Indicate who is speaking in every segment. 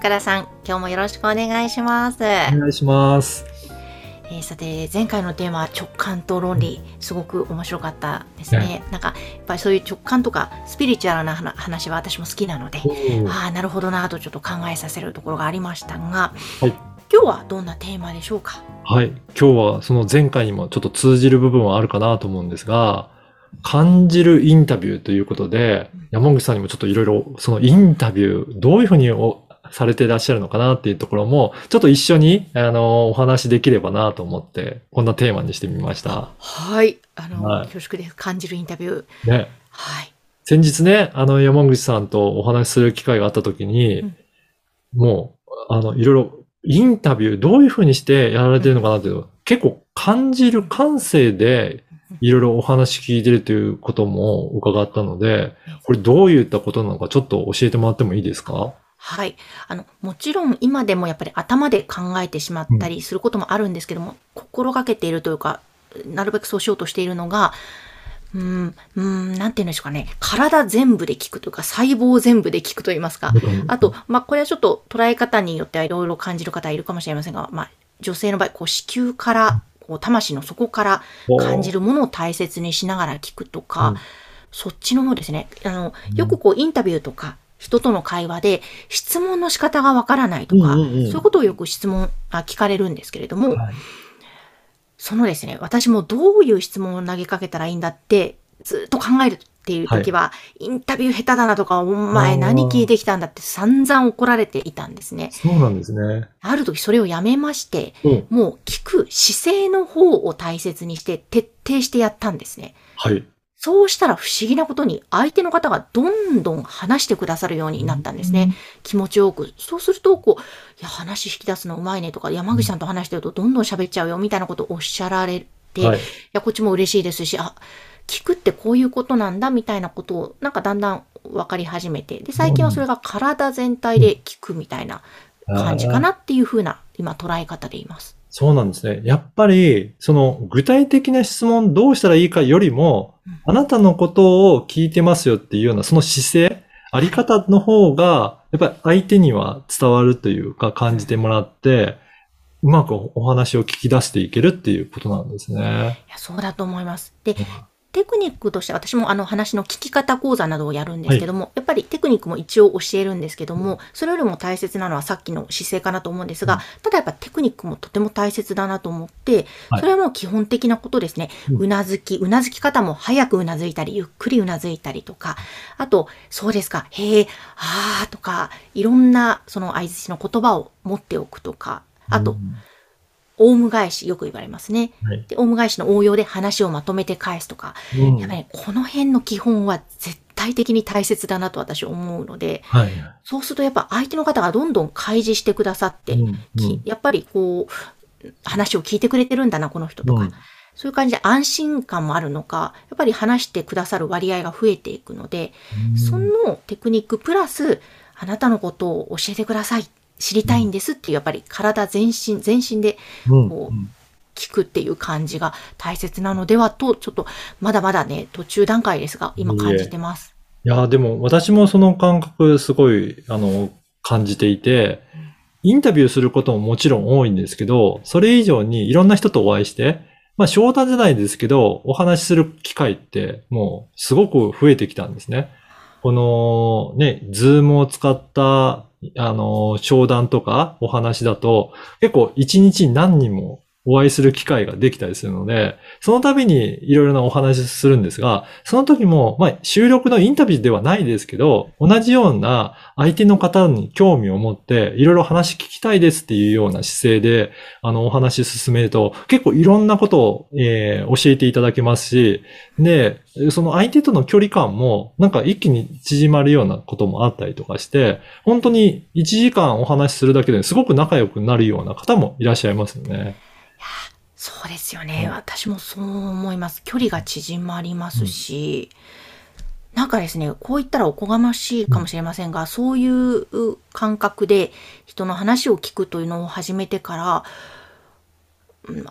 Speaker 1: 岡田さん今日もよろしくお願いします、
Speaker 2: お願いします。
Speaker 1: えーさて前回のテーマは直感と論理。すごく面白かったですね。
Speaker 2: ね。
Speaker 1: なんかやっぱりそういう直感とかスピリチュアルな話話は私も好きなのでああなるほどなとちょっと考えさせるところがありましたが、
Speaker 2: はい。
Speaker 1: 今日はどんなテーマでしょうか？
Speaker 2: はい。今日はその前回にもちょっと通じる部分はあるかなと思うんですが、感じるインタビューということで、山口さんにもちょっといろいろそのインタビュー、どういうふうにおされていらっしゃるのかなっていうところも、ちょっと一緒に、あの、お話しできればなと思って、こんなテーマにしてみました。
Speaker 1: はい。あの、
Speaker 2: はい。
Speaker 1: 恐縮です感じるインタビュー。
Speaker 2: ね。
Speaker 1: はい。
Speaker 2: 先日ね、あの、山口さんとお話しする機会があったときに、
Speaker 1: うん。
Speaker 2: もう、あの、いろいろ、インタビュー、どういうふうにしてやられてるのかなっていう結構感じる感性で、いろいろお話聞いてるということも伺ったので、これどういったことなのかちょっと教えてもらってもいいですか？
Speaker 1: はい。あの、もちろん今でもやっぱり頭で考えてしまったりすることもあるんですけども、心がけているというか、なるべくそうしようとしているのが、うーん、うーん、なんて言うんでしょうかね。体全部で聞くというか、細胞全部で聞くと言いますか。あと、まあ、これはちょっと捉え方によってはいろいろ感じる方いるかもしれませんが、まあ、女性の場合、こう、子宮から、こう、魂の底から感じるものを大切にしながら聞くとか、
Speaker 2: うん
Speaker 1: そっちの方ですね。あの、よくこうインタビューとか、人との会話で質問の仕方がわからないとか、
Speaker 2: うんうんうん
Speaker 1: そういうことをよく質問あ、聞かれるんですけれども、
Speaker 2: はい
Speaker 1: そのですね、私もどういう質問を投げかけたらいいんだって、ずっと考えるっていう時は、インタビュー下手だなとか、お前何聞いてきたんだって散々怒られていたんですね。
Speaker 2: そうなんですね。
Speaker 1: ある時それをやめまして、
Speaker 2: うん。
Speaker 1: もう聞く姿勢の方を大切にして徹底してやったんですね。
Speaker 2: はい。
Speaker 1: そうしたら不思議なことに相手の方がどんどん話してくださるようになったんですね。気持ちよく。そうすると、こう、いや、話引き出すのうまいねとか、山口さんと話してるとどんどん喋っちゃうよみたいなことをおっしゃられて、
Speaker 2: はい
Speaker 1: い、や、こっちも嬉しいですし、あ、聞くってこういうことなんだみたいなことを、なんかだんだん分かり始めて、で、最近はそれが体全体で聞くみたいな感じかなっていうふうな、今捉え方でいます。
Speaker 2: そうなんですね。やっぱり、その具体的な質問どうしたらいいかよりも、あなたのことを聞いてますよっていうような、その姿勢、あり方の方が、やっぱり相手には伝わるというか感じてもらって、うまくお話を聞き出していけるっていうことなんですね。
Speaker 1: いや、そうだと思います。で、テクニックとして私もあの話の聞き方講座などをやるんですけども、やっぱりテクニックも一応教えるんですけども、それよりも大切なのはさっきの姿勢かなと思うんですが、ただやっぱテクニックもとても大切だなと思って、
Speaker 2: はい。
Speaker 1: それはもう基本的なことですね。
Speaker 2: うん。
Speaker 1: うなずき、うなずき方も早くうなずいたり、ゆっくりうなずいたりとか、あと、そうですか、へえ、あーとか、いろんなその相槌の言葉を持っておくとか、あと
Speaker 2: う、ん
Speaker 1: オウム返し、よく言われますね。
Speaker 2: はい
Speaker 1: で、オウム返しの応用で話をまとめて返すとか、
Speaker 2: うん
Speaker 1: やっぱりねこの辺の基本は絶対的に大切だなと私は思うので、
Speaker 2: はい。
Speaker 1: そうするとやっぱ相手の方がどんどん開示してくださって、
Speaker 2: うん
Speaker 1: きやっぱりこう、話を聞いてくれてるんだな、この人とか、
Speaker 2: うん
Speaker 1: そういう感じで安心感もあるのか、やっぱり話してくださる割合が増えていくので、そのテクニックプラス、あなたのことを教えてください。知りたいんですっていう、やっぱり体全身、全身で
Speaker 2: うん
Speaker 1: こう聞くっていう感じが大切なのではと、ちょっとまだまだね、途中段階ですが、今感じてます。
Speaker 2: いや、でも私もその感覚すごい、あの、感じていて、インタビューすることももちろん多いんですけど、それ以上にいろんな人とお会いして、まあ商談じゃないですけど、お話しする機会ってもうすごく増えてきたんですね。このね、ズームを使った、あの、商談とかお話だと、結構一日に何人もお会いする機会ができたりするので、その度にいろいろなお話しするんですが、その時も、まあ、収録のインタビューではないですけど、同じような相手の方に興味を持って、いろいろ話聞きたいですっていうような姿勢で、あの、お話し進めると、結構いろんなことを、えー、教えていただけますし、で、その相手との距離感も、なんか一気に縮まるようなこともあったりとかして、本当に1時間お話しするだけですごく仲良くなるような方もいらっしゃいますよね。
Speaker 1: そうですよね。私もそう思います。距離が縮まりますし、うん、なんかですね、こう言ったらおこがましいかもしれませんが、うん、そういう感覚で人の話を聞くというのを始めてから、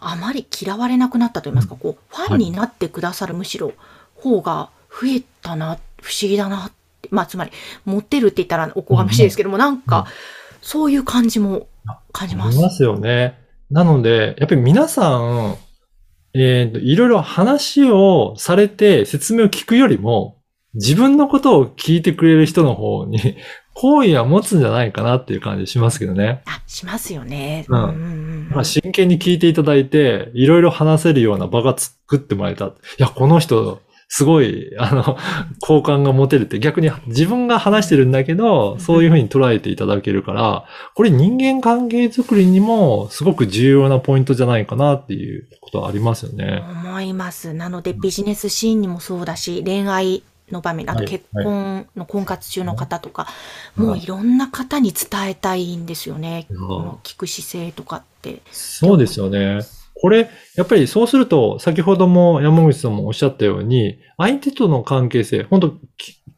Speaker 1: あまり嫌われなくなったと言いますか、こう、ファンになってくださる、むしろ方が増えたな、不思議だなって、まあ、つまり、持ってるって言ったらおこがましいですけども、なんか、そういう感じも感じます。
Speaker 2: ますよね。なので、やっぱり皆さん、えっ、ー、と、いろいろ話をされて説明を聞くよりも、自分のことを聞いてくれる人の方に、好意は持つんじゃないかなっていう感じしますけどね。
Speaker 1: あ、しますよね。
Speaker 2: うん。うん、まあ、真剣に聞いていただいて、いろいろ話せるような場が作ってもらえた。いや、この人、すごい、あの、好感が持てるって、逆に自分が話してるんだけど、そういうふうに捉えていただけるから、これ人間関係づくりにもすごく重要なポイントじゃないかなっていうことはありますよね。
Speaker 1: 思います。なのでビジネスシーンにもそうだし、恋愛の場面、あと結婚の婚活中の方とか、はいはい、もういろんな方に伝えたいんですよね。この聞く姿勢とかって。
Speaker 2: そうですよね。これ、やっぱりそうすると、先ほども山口さんもおっしゃったように、相手との関係性、本当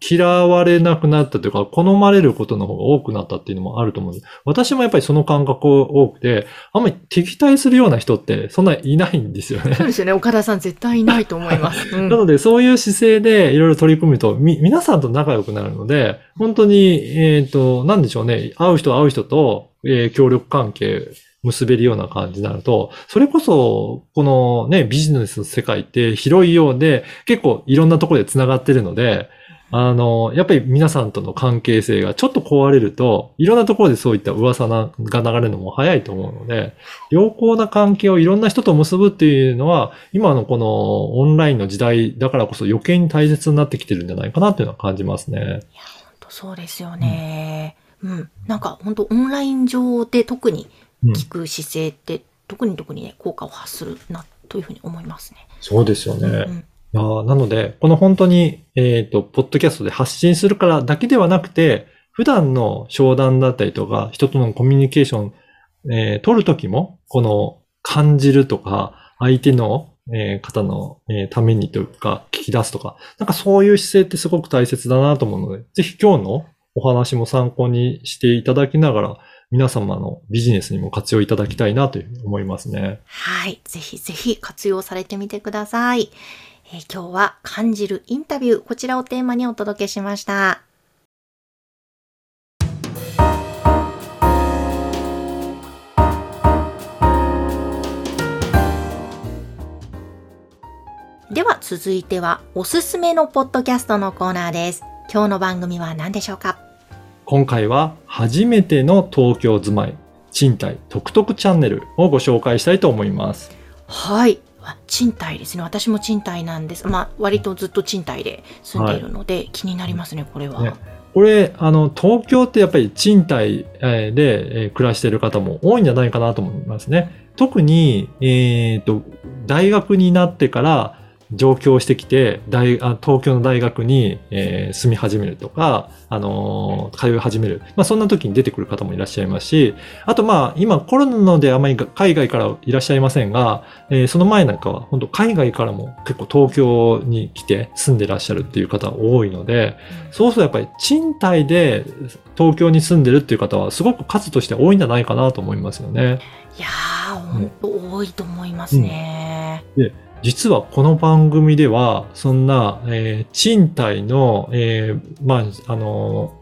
Speaker 2: 嫌われなくなったというか、好まれることの方が多くなったっていうのもあると思うんです。私もやっぱりその感覚多くて、あんまり敵対するような人ってそんなにいないんですよね。
Speaker 1: そうですよね。岡田さん絶対いないと思います。
Speaker 2: うん、なので、そういう姿勢でいろいろ取り組むと、み、皆さんと仲良くなるので、本当に、えっ、ー、と、なんでしょうね。会う人会う人と、えー、協力関係、結べるような感じになると、それこそ、このね、ビジネスの世界って広いようで、結構いろんなところで繋がってるので、あの、やっぱり皆さんとの関係性がちょっと壊れると、いろんなところでそういった噂が流れるのも早いと思うので、良好な関係をいろんな人と結ぶっていうのは、今のこのオンラインの時代だからこそ余計に大切になってきてるんじゃないかなっていうのは感じますね。いや、本
Speaker 1: 当そうですよね。うん、うん。なんか本当オンライン上で特に聞く姿勢って、うん、特に特にね、効果を発するなというふうに思いますね。
Speaker 2: そうですよね。うんうん、なので、この本当に、えっ、ー、と、ポッドキャストで発信するからだけではなくて、普段の商談だったりとか、人とのコミュニケーション、えー、取るときも、この感じるとか、相手の、えー、方の、えー、ためにというか、聞き出すとか、なんかそういう姿勢ってすごく大切だなと思うので、ぜひ今日のお話も参考にしていただきながら、皆様のビジネスにも活用いただきたいなというふうに思いますね。
Speaker 1: はい。ぜひぜひ活用されてみてください。えー、今日は感じるインタビュー、こちらをテーマにお届けしました。では続いてはおすすめのポッドキャストのコーナーです。今日の番組は何でしょうか？
Speaker 2: 今回は初めての東京住まい、賃貸トクトクチャンネルをご紹介したいと思います。
Speaker 1: はい。賃貸ですね。私も賃貸なんです。まあ、割とずっと賃貸で住んでいるので、はい、気になりますね、これは。ね
Speaker 2: これ、あの、東京ってやっぱり賃貸で暮らしている方も多いんじゃないかなと思いますね。特に、えっ、ー、と、大学になってから上京してきて、大あ東京の大学に、えー、住み始めるとか、あのー、通い始める。まあ、そんな時に出てくる方もいらっしゃいますし、あとまあ、今コロナのであまり海外からいらっしゃいませんが、えー、その前なんかは本当海外からも結構東京に来て住んでらっしゃるっていう方多いので、そうするとやっぱり賃貸で東京に住んでるっていう方はすごく数として多いんじゃないかなと思いますよね。
Speaker 1: いやー、本当多いと思いますね。
Speaker 2: うん、で実はこの番組では、そんな、えー、賃貸の、えー、まあ、あの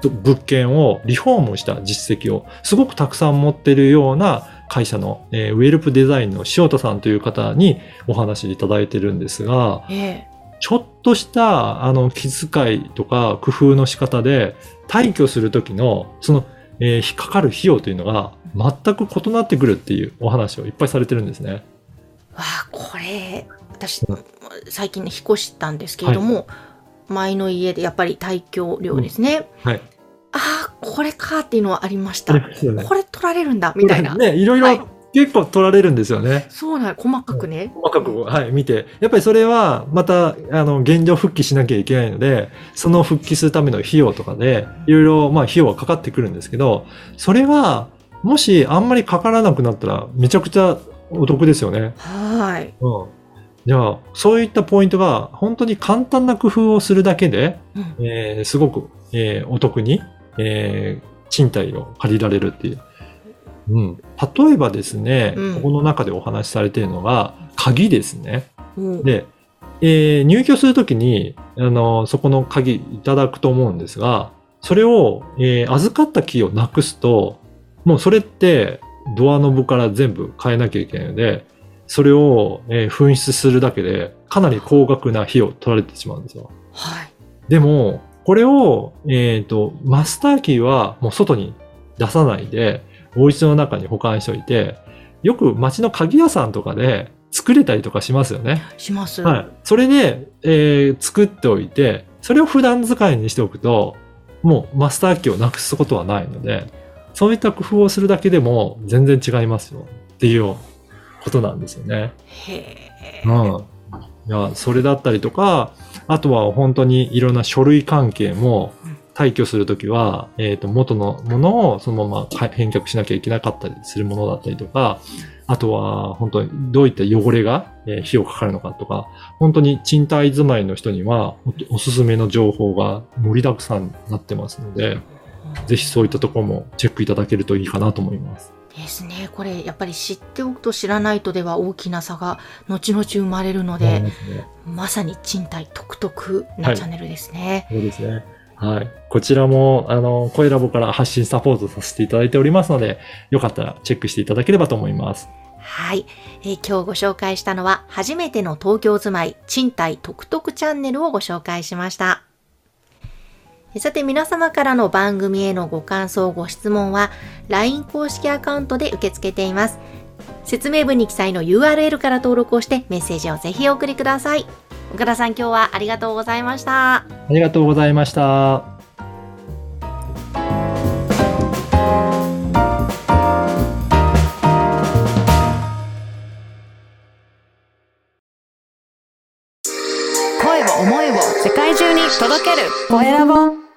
Speaker 2: ー、物件をリフォームした実績をすごくたくさん持っているような会社の、えー、ウェルプデザインの塩田さんという方にお話いただいてるんですが、えちょっとしたあの気遣いとか工夫の仕方で退去するときのそのえーかかる費用というのが全く異なってくるっていうお話をいっぱいされてるんですね。
Speaker 1: わあ、これ、私
Speaker 2: うん、
Speaker 1: 最近ね、引っ越したんですけれども、前の家でやっぱり退去料ですね。
Speaker 2: はい。
Speaker 1: ああ、これかっていうのはありました。
Speaker 2: ね
Speaker 1: これ取られるんだ、みたいな。
Speaker 2: ね、いろい
Speaker 1: はい
Speaker 2: ろ結構取られるんですよね。
Speaker 1: そうなの、細かくね。
Speaker 2: 細かく、はい、見て。やっぱりそれは、また、あの、現状復帰しなきゃいけないので、その復帰するための費用とかで、いろいろ、まあ、費用はかかってくるんですけど、それは、もしあんまりかからなくなったら、めちゃくちゃお得ですよね。
Speaker 1: はい。
Speaker 2: うん。じゃあ、そういったポイントが、本当に簡単な工夫をするだけで、
Speaker 1: うん
Speaker 2: えーすごく、えーお得に、えー賃貸を借りられるっていう。うん。例えばですね、
Speaker 1: うん
Speaker 2: ここの中でお話しされているのが、鍵ですね。
Speaker 1: うん
Speaker 2: で、えー入居するときに、あの、そこの鍵いただくと思うんですが、それを、えー預かったキーをなくすと、もうそれってドアノブから全部変えなきゃいけないので、それを、えー紛失するだけでかなり高額な費用取られてしまうんですよ。
Speaker 1: はい。
Speaker 2: でも、これを、えっ、と、マスターキーはもう外に出さないで、お家の中に保管しておいて、よく街の鍵屋さんとかで作れたりとかしますよね。
Speaker 1: します。
Speaker 2: はい。それで、えー作っておいて、それを普段使いにしておくと、もうマスターキーをなくすことはないので、そういった工夫をするだけでも全然違いますよっていうことなんですよね。
Speaker 1: へえ。
Speaker 2: うん。いや、それだったりとか、あとは本当にいろんな書類関係も
Speaker 1: うん
Speaker 2: 退去するときは、えっ、と、元のものをそのままか返却しなきゃいけなかったりするものだったりとか、あとは本当にどういった汚れが、えー費用かかるのかとか、本当に賃貸住まいの人にはおおすすめの情報が盛りだくさんになってますので、ぜひそういったところもチェックいただけるといいかなと思います。
Speaker 1: ですね。これ、やっぱり知っておくと知らないとでは大きな差が後々生まれるので、まさに賃貸独特なチャンネルですね。
Speaker 2: そうですね。はい。こちらも、あの、声ラボから発信サポートさせていただいておりますので、よかったらチェックしていただければと思います。
Speaker 1: はい、えー今日ご紹介したのは、初めての東京住まい、賃貸独特チャンネルをご紹介しました。えさて皆様からの番組へのご感想、ご質問は LINE 公式アカウントで受け付けています。説明文に記載の URL から登録をしてメッセージをぜひお送りください。岡田さん今日はありがとうございました。
Speaker 2: ありがとうございました。
Speaker 3: 声